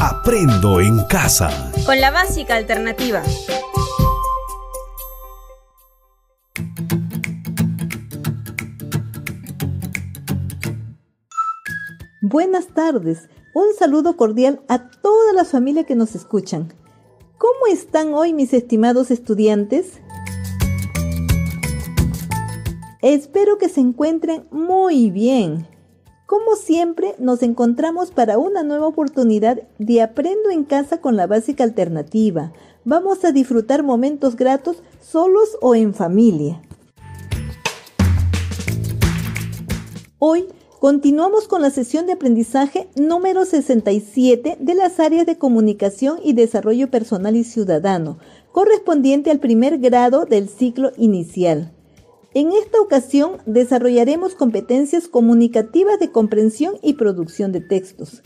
Aprendo en casa. Con la básica alternativa. Buenas tardes. Un saludo cordial a toda la familia que nos escuchan. ¿Cómo están hoy mis estimados estudiantes? Espero que se encuentren muy bien. Como siempre, nos encontramos para una nueva oportunidad de Aprendo en casa con la básica alternativa. Vamos a disfrutar momentos gratos solos o en familia. Hoy continuamos con la sesión de aprendizaje número 67 de las áreas de comunicación y desarrollo personal y ciudadano, correspondiente al primer grado del ciclo inicial. En esta ocasión desarrollaremos competencias comunicativas de comprensión y producción de textos.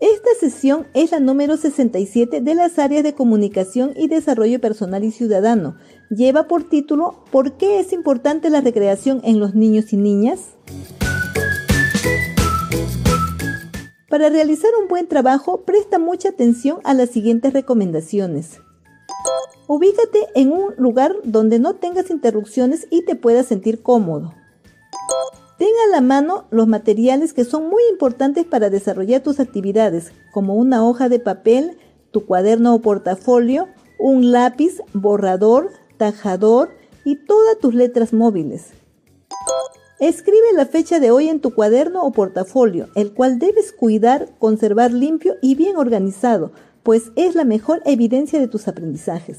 Esta sesión es la número 67 de las áreas de comunicación y desarrollo personal y ciudadano. Lleva por título ¿Por qué es importante la recreación en los niños y niñas? Para realizar un buen trabajo, presta mucha atención a las siguientes recomendaciones. Ubícate en un lugar donde no tengas interrupciones y te puedas sentir cómodo. Ten a la mano los materiales que son muy importantes para desarrollar tus actividades, como una hoja de papel, tu cuaderno o portafolio, un lápiz, borrador, tajador y todas tus letras móviles. Escribe la fecha de hoy en tu cuaderno o portafolio, el cual debes cuidar, conservar limpio y bien organizado, pues es la mejor evidencia de tus aprendizajes.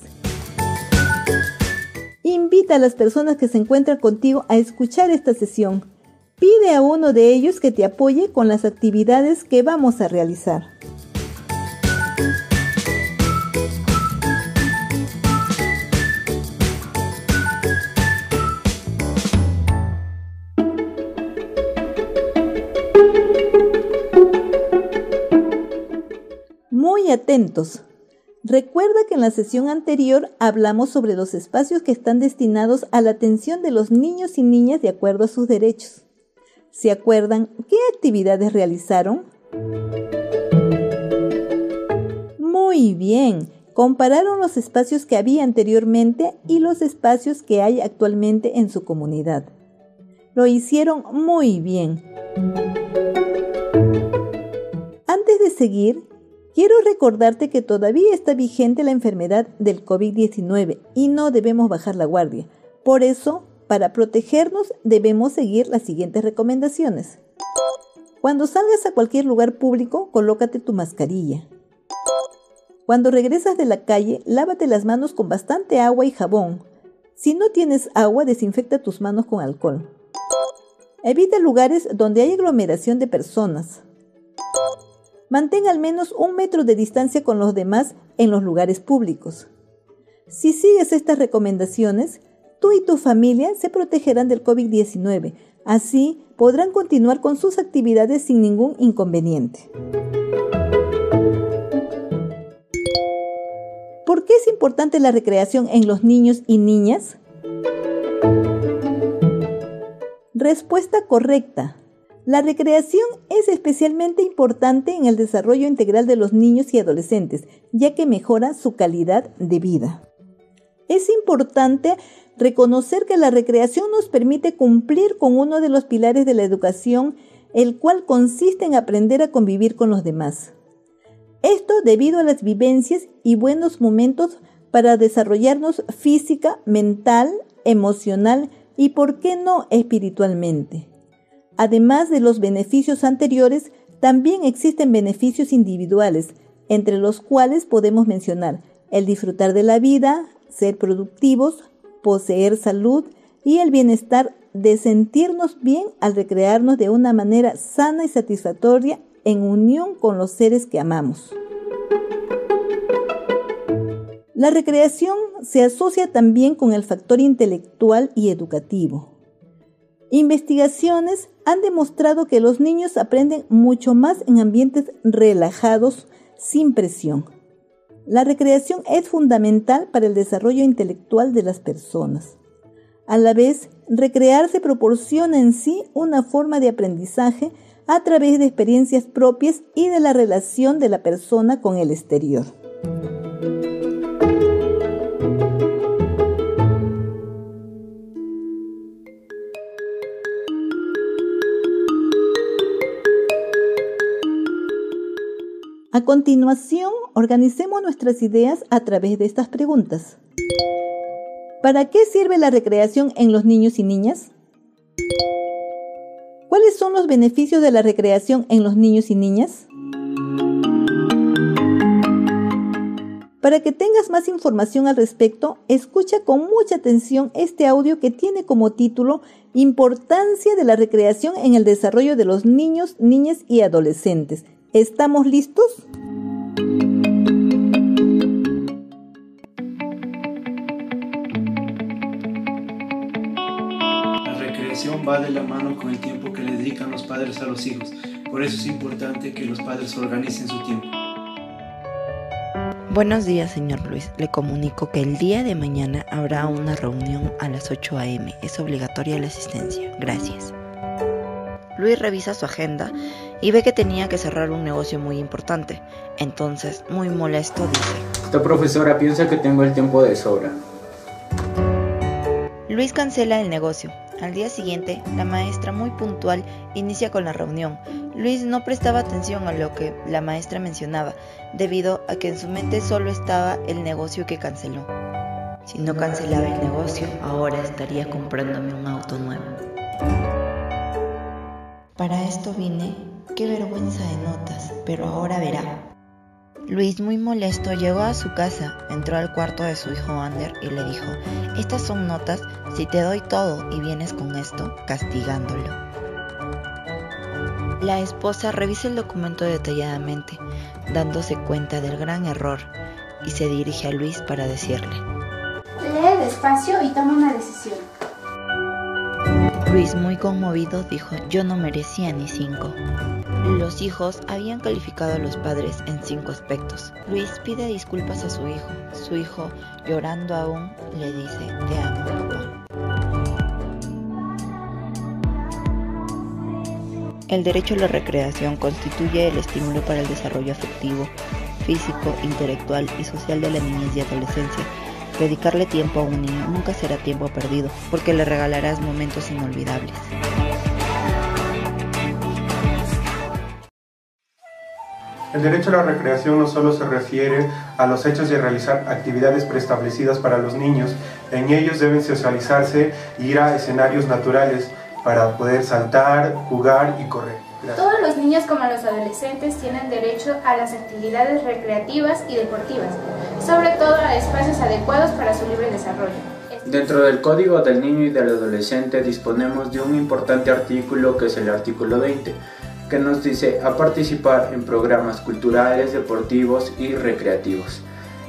Invita a las personas que se encuentran contigo a escuchar esta sesión. Pide a uno de ellos que te apoye con las actividades que vamos a realizar. Atentos. Recuerda que en la sesión anterior hablamos sobre los espacios que están destinados a la atención de los niños y niñas de acuerdo a sus derechos. ¿Se acuerdan qué actividades realizaron? Muy bien, compararon los espacios que había anteriormente y los espacios que hay actualmente en su comunidad. Lo hicieron muy bien. Antes de seguir, Quiero recordarte que todavía está vigente la enfermedad del COVID-19 y no debemos bajar la guardia. Por eso, para protegernos debemos seguir las siguientes recomendaciones. Cuando salgas a cualquier lugar público, colócate tu mascarilla. Cuando regresas de la calle, lávate las manos con bastante agua y jabón. Si no tienes agua, desinfecta tus manos con alcohol. Evita lugares donde hay aglomeración de personas. Mantén al menos un metro de distancia con los demás en los lugares públicos. Si sigues estas recomendaciones, tú y tu familia se protegerán del COVID-19. Así podrán continuar con sus actividades sin ningún inconveniente. ¿Por qué es importante la recreación en los niños y niñas? Respuesta correcta. La recreación es especialmente importante en el desarrollo integral de los niños y adolescentes, ya que mejora su calidad de vida. Es importante reconocer que la recreación nos permite cumplir con uno de los pilares de la educación, el cual consiste en aprender a convivir con los demás. Esto debido a las vivencias y buenos momentos para desarrollarnos física, mental, emocional y, por qué no, espiritualmente. Además de los beneficios anteriores, también existen beneficios individuales, entre los cuales podemos mencionar el disfrutar de la vida, ser productivos, poseer salud y el bienestar de sentirnos bien al recrearnos de una manera sana y satisfactoria en unión con los seres que amamos. La recreación se asocia también con el factor intelectual y educativo. Investigaciones han demostrado que los niños aprenden mucho más en ambientes relajados, sin presión. La recreación es fundamental para el desarrollo intelectual de las personas. A la vez, recrearse proporciona en sí una forma de aprendizaje a través de experiencias propias y de la relación de la persona con el exterior. A continuación, organicemos nuestras ideas a través de estas preguntas. ¿Para qué sirve la recreación en los niños y niñas? ¿Cuáles son los beneficios de la recreación en los niños y niñas? Para que tengas más información al respecto, escucha con mucha atención este audio que tiene como título Importancia de la recreación en el desarrollo de los niños, niñas y adolescentes. ¿Estamos listos? va de la mano con el tiempo que le dedican los padres a los hijos. Por eso es importante que los padres organicen su tiempo. Buenos días, señor Luis. Le comunico que el día de mañana habrá una reunión a las 8 a.m. Es obligatoria la asistencia. Gracias. Luis revisa su agenda y ve que tenía que cerrar un negocio muy importante. Entonces, muy molesto, dice: Esta profesora piensa que tengo el tiempo de sobra. Luis cancela el negocio. Al día siguiente, la maestra, muy puntual, inicia con la reunión. Luis no prestaba atención a lo que la maestra mencionaba, debido a que en su mente solo estaba el negocio que canceló. Si no cancelaba el negocio, ahora estaría comprándome un auto nuevo. Para esto vine, qué vergüenza de notas, pero ahora verá. Luis, muy molesto, llegó a su casa, entró al cuarto de su hijo Ander y le dijo, estas son notas, si te doy todo y vienes con esto, castigándolo. La esposa revisa el documento detalladamente, dándose cuenta del gran error, y se dirige a Luis para decirle, Lee despacio y toma una decisión. Luis, muy conmovido, dijo, yo no merecía ni cinco. Los hijos habían calificado a los padres en cinco aspectos. Luis pide disculpas a su hijo. Su hijo, llorando aún, le dice, te amo, papá. El derecho a la recreación constituye el estímulo para el desarrollo afectivo, físico, intelectual y social de la niñez y adolescencia. Dedicarle tiempo a un niño nunca será tiempo perdido, porque le regalarás momentos inolvidables. El derecho a la recreación no solo se refiere a los hechos de realizar actividades preestablecidas para los niños, en ellos deben socializarse e ir a escenarios naturales para poder saltar, jugar y correr. Todos los niños como los adolescentes tienen derecho a las actividades recreativas y deportivas, sobre todo a espacios adecuados para su libre desarrollo. Dentro del Código del Niño y del Adolescente disponemos de un importante artículo que es el artículo 20 que nos dice a participar en programas culturales, deportivos y recreativos.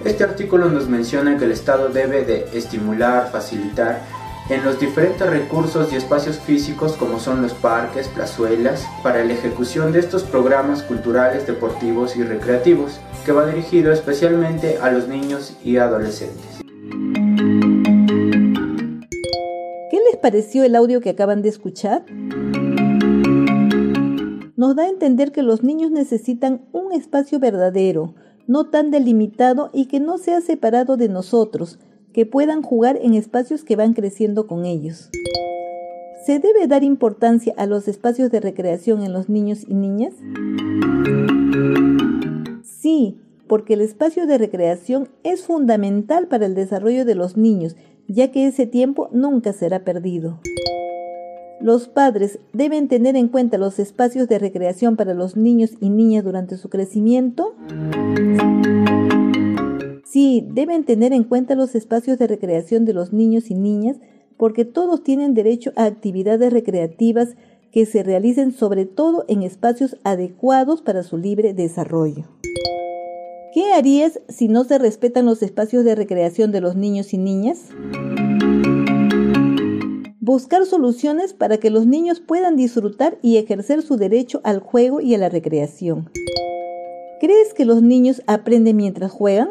Este artículo nos menciona que el Estado debe de estimular, facilitar en los diferentes recursos y espacios físicos como son los parques, plazuelas, para la ejecución de estos programas culturales, deportivos y recreativos, que va dirigido especialmente a los niños y adolescentes. ¿Qué les pareció el audio que acaban de escuchar? nos da a entender que los niños necesitan un espacio verdadero, no tan delimitado y que no sea separado de nosotros, que puedan jugar en espacios que van creciendo con ellos. ¿Se debe dar importancia a los espacios de recreación en los niños y niñas? Sí, porque el espacio de recreación es fundamental para el desarrollo de los niños, ya que ese tiempo nunca será perdido. Los padres deben tener en cuenta los espacios de recreación para los niños y niñas durante su crecimiento. Sí, deben tener en cuenta los espacios de recreación de los niños y niñas porque todos tienen derecho a actividades recreativas que se realicen sobre todo en espacios adecuados para su libre desarrollo. ¿Qué harías si no se respetan los espacios de recreación de los niños y niñas? buscar soluciones para que los niños puedan disfrutar y ejercer su derecho al juego y a la recreación. ¿Crees que los niños aprenden mientras juegan?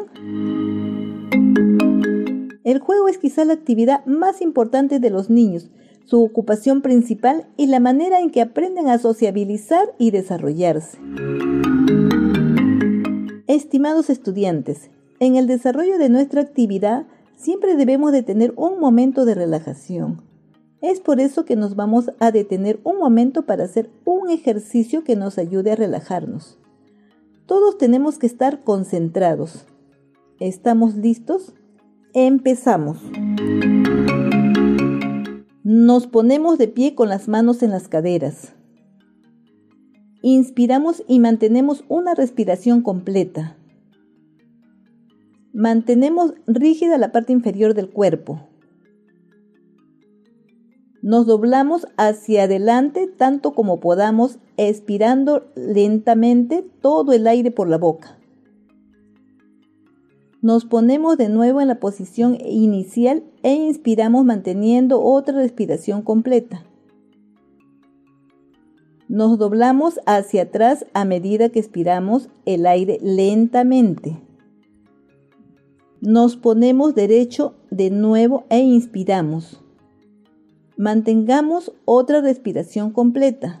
El juego es quizá la actividad más importante de los niños, su ocupación principal y la manera en que aprenden a sociabilizar y desarrollarse. Estimados estudiantes, en el desarrollo de nuestra actividad siempre debemos de tener un momento de relajación. Es por eso que nos vamos a detener un momento para hacer un ejercicio que nos ayude a relajarnos. Todos tenemos que estar concentrados. ¿Estamos listos? Empezamos. Nos ponemos de pie con las manos en las caderas. Inspiramos y mantenemos una respiración completa. Mantenemos rígida la parte inferior del cuerpo. Nos doblamos hacia adelante tanto como podamos, expirando lentamente todo el aire por la boca. Nos ponemos de nuevo en la posición inicial e inspiramos manteniendo otra respiración completa. Nos doblamos hacia atrás a medida que expiramos el aire lentamente. Nos ponemos derecho de nuevo e inspiramos. Mantengamos otra respiración completa.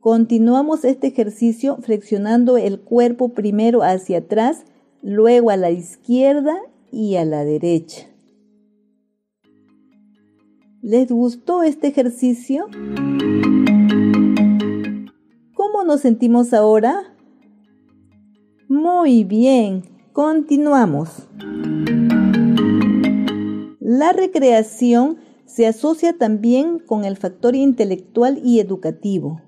Continuamos este ejercicio flexionando el cuerpo primero hacia atrás, luego a la izquierda y a la derecha. ¿Les gustó este ejercicio? ¿Cómo nos sentimos ahora? Muy bien, continuamos. La recreación se asocia también con el factor intelectual y educativo.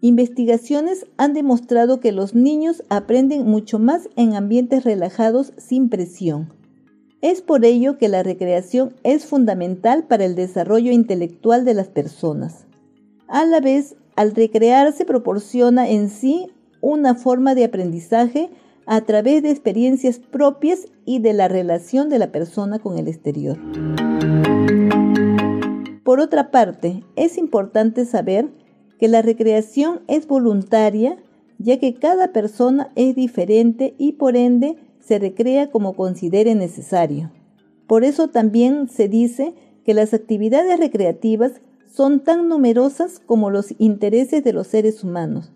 Investigaciones han demostrado que los niños aprenden mucho más en ambientes relajados sin presión. Es por ello que la recreación es fundamental para el desarrollo intelectual de las personas. A la vez, al recrearse proporciona en sí una forma de aprendizaje a través de experiencias propias y de la relación de la persona con el exterior. Por otra parte, es importante saber que la recreación es voluntaria, ya que cada persona es diferente y por ende se recrea como considere necesario. Por eso también se dice que las actividades recreativas son tan numerosas como los intereses de los seres humanos.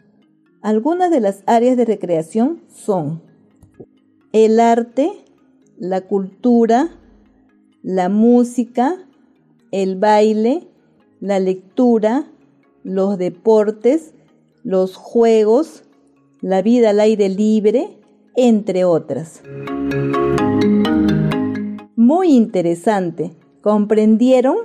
Algunas de las áreas de recreación son el arte, la cultura, la música, el baile, la lectura, los deportes, los juegos, la vida al aire libre, entre otras. Muy interesante. ¿Comprendieron?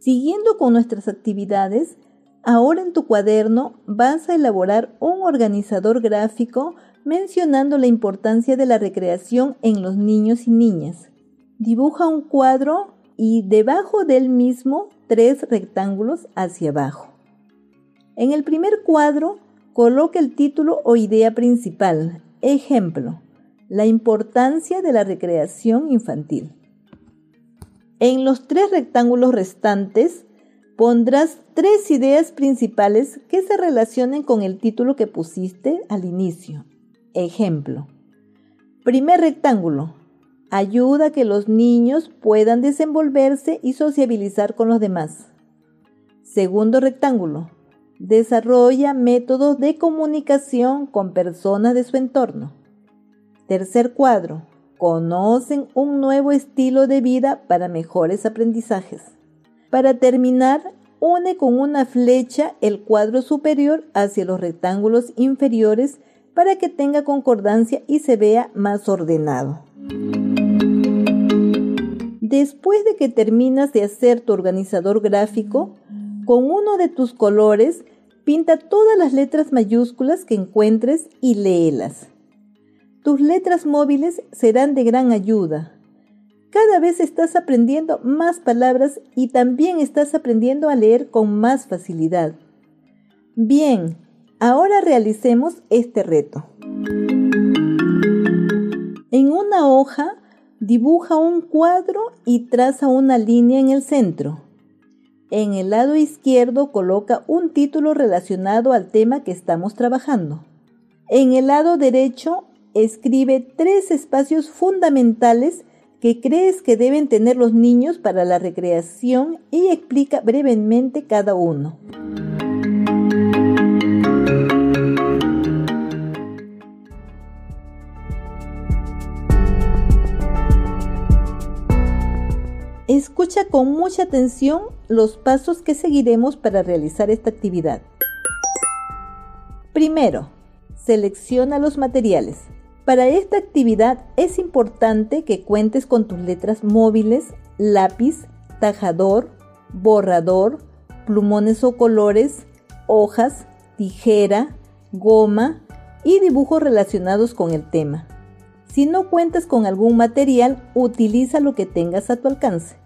Siguiendo con nuestras actividades, ahora en tu cuaderno vas a elaborar un organizador gráfico mencionando la importancia de la recreación en los niños y niñas. Dibuja un cuadro y debajo del mismo tres rectángulos hacia abajo. En el primer cuadro, coloca el título o idea principal. Ejemplo, la importancia de la recreación infantil. En los tres rectángulos restantes pondrás tres ideas principales que se relacionen con el título que pusiste al inicio. Ejemplo. Primer rectángulo, ayuda a que los niños puedan desenvolverse y sociabilizar con los demás. Segundo rectángulo. Desarrolla métodos de comunicación con personas de su entorno. Tercer cuadro. Conocen un nuevo estilo de vida para mejores aprendizajes. Para terminar, une con una flecha el cuadro superior hacia los rectángulos inferiores para que tenga concordancia y se vea más ordenado. Después de que terminas de hacer tu organizador gráfico, con uno de tus colores pinta todas las letras mayúsculas que encuentres y léelas. Tus letras móviles serán de gran ayuda. Cada vez estás aprendiendo más palabras y también estás aprendiendo a leer con más facilidad. Bien, ahora realicemos este reto. En una hoja Dibuja un cuadro y traza una línea en el centro. En el lado izquierdo coloca un título relacionado al tema que estamos trabajando. En el lado derecho escribe tres espacios fundamentales que crees que deben tener los niños para la recreación y explica brevemente cada uno. Escucha con mucha atención los pasos que seguiremos para realizar esta actividad. Primero, selecciona los materiales. Para esta actividad es importante que cuentes con tus letras móviles, lápiz, tajador, borrador, plumones o colores, hojas, tijera, goma y dibujos relacionados con el tema. Si no cuentas con algún material, utiliza lo que tengas a tu alcance.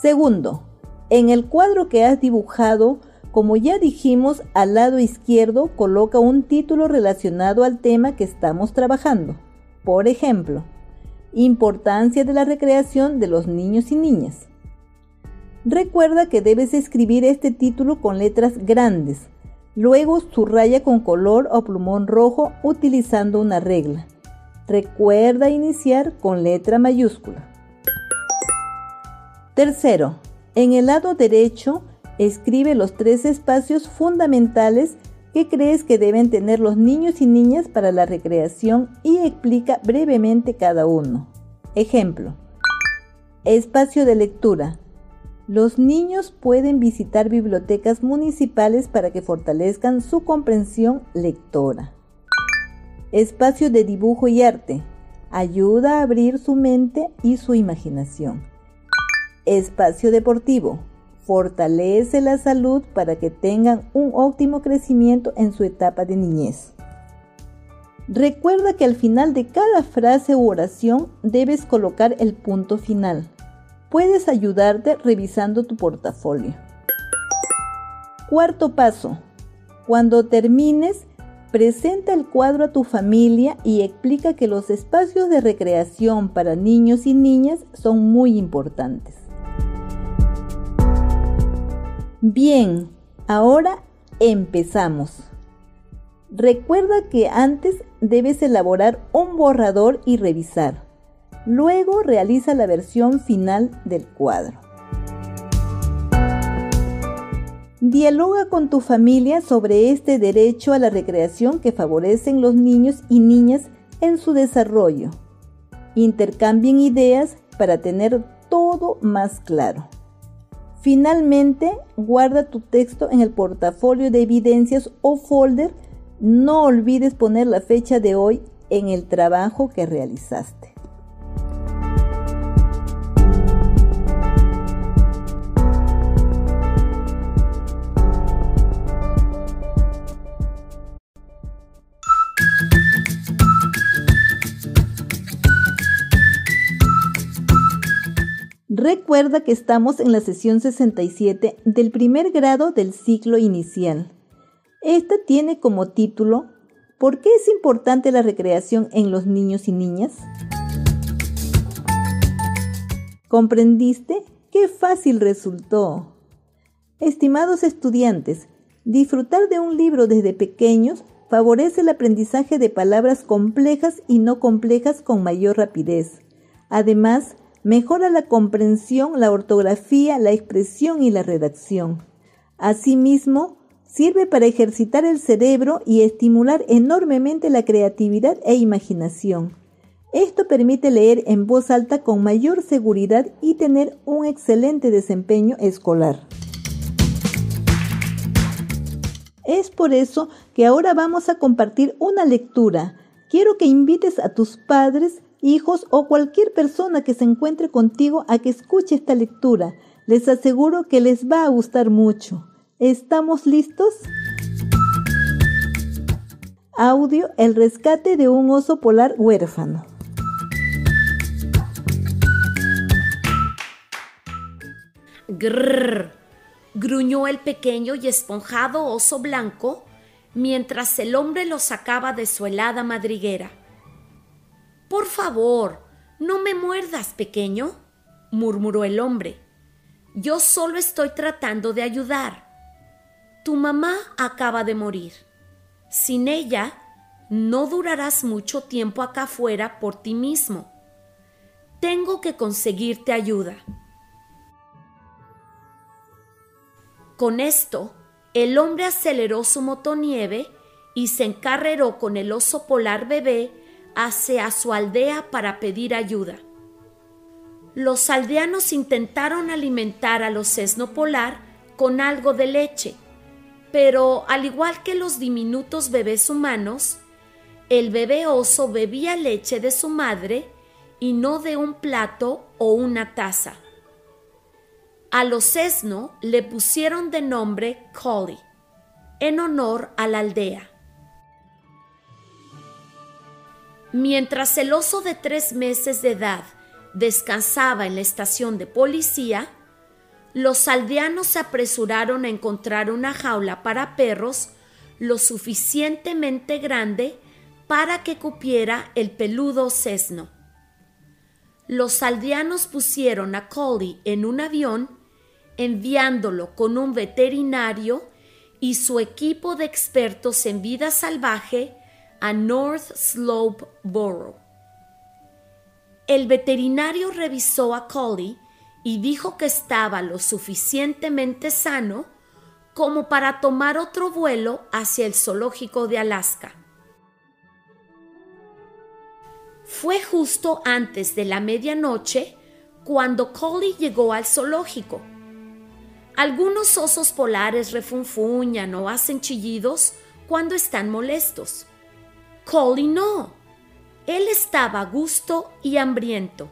Segundo, en el cuadro que has dibujado, como ya dijimos, al lado izquierdo coloca un título relacionado al tema que estamos trabajando. Por ejemplo, Importancia de la recreación de los niños y niñas. Recuerda que debes escribir este título con letras grandes. Luego subraya con color o plumón rojo utilizando una regla. Recuerda iniciar con letra mayúscula. Tercero, en el lado derecho, escribe los tres espacios fundamentales que crees que deben tener los niños y niñas para la recreación y explica brevemente cada uno. Ejemplo. Espacio de lectura. Los niños pueden visitar bibliotecas municipales para que fortalezcan su comprensión lectora. Espacio de dibujo y arte. Ayuda a abrir su mente y su imaginación. Espacio deportivo. Fortalece la salud para que tengan un óptimo crecimiento en su etapa de niñez. Recuerda que al final de cada frase u oración debes colocar el punto final. Puedes ayudarte revisando tu portafolio. Cuarto paso. Cuando termines, presenta el cuadro a tu familia y explica que los espacios de recreación para niños y niñas son muy importantes. Bien, ahora empezamos. Recuerda que antes debes elaborar un borrador y revisar. Luego realiza la versión final del cuadro. Dialoga con tu familia sobre este derecho a la recreación que favorecen los niños y niñas en su desarrollo. Intercambien ideas para tener todo más claro. Finalmente, guarda tu texto en el portafolio de evidencias o folder. No olvides poner la fecha de hoy en el trabajo que realizaste. Recuerda que estamos en la sesión 67 del primer grado del ciclo inicial. Esta tiene como título ¿Por qué es importante la recreación en los niños y niñas? ¿Comprendiste? ¡Qué fácil resultó! Estimados estudiantes, disfrutar de un libro desde pequeños favorece el aprendizaje de palabras complejas y no complejas con mayor rapidez. Además, Mejora la comprensión, la ortografía, la expresión y la redacción. Asimismo, sirve para ejercitar el cerebro y estimular enormemente la creatividad e imaginación. Esto permite leer en voz alta con mayor seguridad y tener un excelente desempeño escolar. Es por eso que ahora vamos a compartir una lectura. Quiero que invites a tus padres hijos o cualquier persona que se encuentre contigo a que escuche esta lectura. Les aseguro que les va a gustar mucho. ¿Estamos listos? Audio El rescate de un oso polar huérfano. Grrr, gruñó el pequeño y esponjado oso blanco mientras el hombre lo sacaba de su helada madriguera. Por favor, no me muerdas, pequeño, murmuró el hombre. Yo solo estoy tratando de ayudar. Tu mamá acaba de morir. Sin ella, no durarás mucho tiempo acá afuera por ti mismo. Tengo que conseguirte ayuda. Con esto, el hombre aceleró su motonieve y se encarreró con el oso polar bebé hacia su aldea para pedir ayuda. Los aldeanos intentaron alimentar a los sesno polar con algo de leche, pero al igual que los diminutos bebés humanos, el bebé oso bebía leche de su madre y no de un plato o una taza. A los sesno le pusieron de nombre Collie, en honor a la aldea. Mientras el oso de tres meses de edad descansaba en la estación de policía, los aldeanos se apresuraron a encontrar una jaula para perros lo suficientemente grande para que cupiera el peludo sesno. Los aldeanos pusieron a Collie en un avión, enviándolo con un veterinario y su equipo de expertos en vida salvaje a North Slope Borough. El veterinario revisó a Collie y dijo que estaba lo suficientemente sano como para tomar otro vuelo hacia el zoológico de Alaska. Fue justo antes de la medianoche cuando Collie llegó al zoológico. Algunos osos polares refunfuñan o hacen chillidos cuando están molestos. Collie no. Él estaba a gusto y hambriento.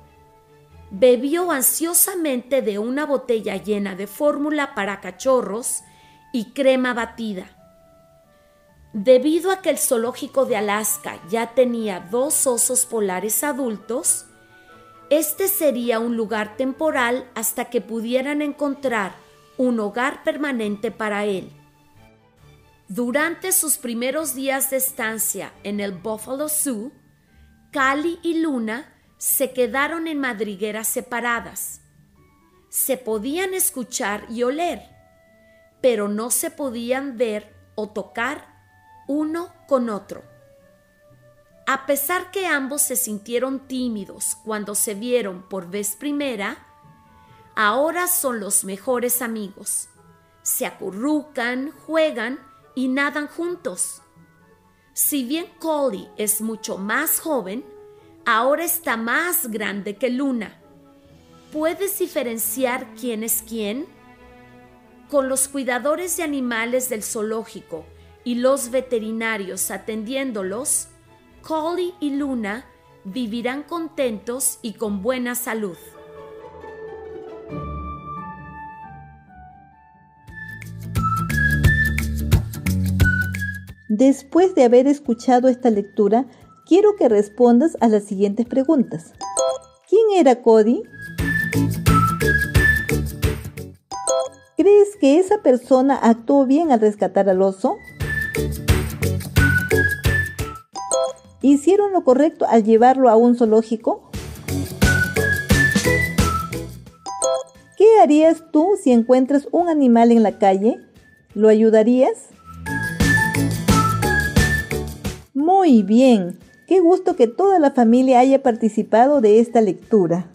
Bebió ansiosamente de una botella llena de fórmula para cachorros y crema batida. Debido a que el zoológico de Alaska ya tenía dos osos polares adultos, este sería un lugar temporal hasta que pudieran encontrar un hogar permanente para él. Durante sus primeros días de estancia en el Buffalo Zoo, Cali y Luna se quedaron en madrigueras separadas. Se podían escuchar y oler, pero no se podían ver o tocar uno con otro. A pesar que ambos se sintieron tímidos cuando se vieron por vez primera, ahora son los mejores amigos. Se acurrucan, juegan y nadan juntos. Si bien Collie es mucho más joven, ahora está más grande que Luna. ¿Puedes diferenciar quién es quién? Con los cuidadores de animales del zoológico y los veterinarios atendiéndolos, Collie y Luna vivirán contentos y con buena salud. Después de haber escuchado esta lectura, quiero que respondas a las siguientes preguntas. ¿Quién era Cody? ¿Crees que esa persona actuó bien al rescatar al oso? ¿Hicieron lo correcto al llevarlo a un zoológico? ¿Qué harías tú si encuentras un animal en la calle? ¿Lo ayudarías? Muy bien, qué gusto que toda la familia haya participado de esta lectura.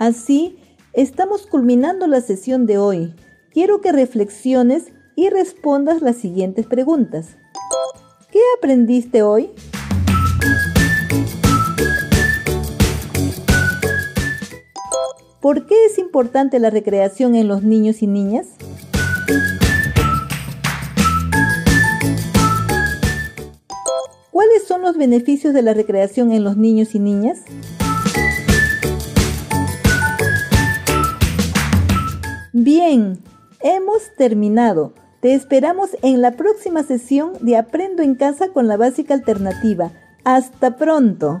Así, estamos culminando la sesión de hoy. Quiero que reflexiones y respondas las siguientes preguntas. ¿Qué aprendiste hoy? ¿Por qué es importante la recreación en los niños y niñas? Los beneficios de la recreación en los niños y niñas? Bien, hemos terminado. Te esperamos en la próxima sesión de Aprendo en casa con la básica alternativa. Hasta pronto.